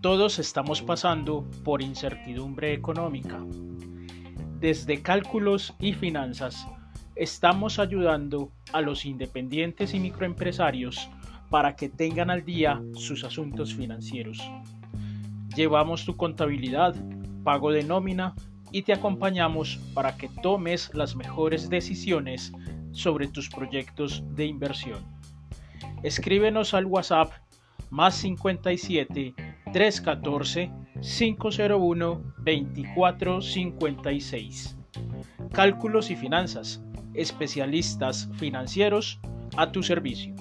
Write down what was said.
Todos estamos pasando por incertidumbre económica. Desde cálculos y finanzas, estamos ayudando a los independientes y microempresarios para que tengan al día sus asuntos financieros. Llevamos tu contabilidad, pago de nómina y te acompañamos para que tomes las mejores decisiones sobre tus proyectos de inversión. Escríbenos al WhatsApp más 57 314 501 2456. Cálculos y finanzas, especialistas financieros a tu servicio.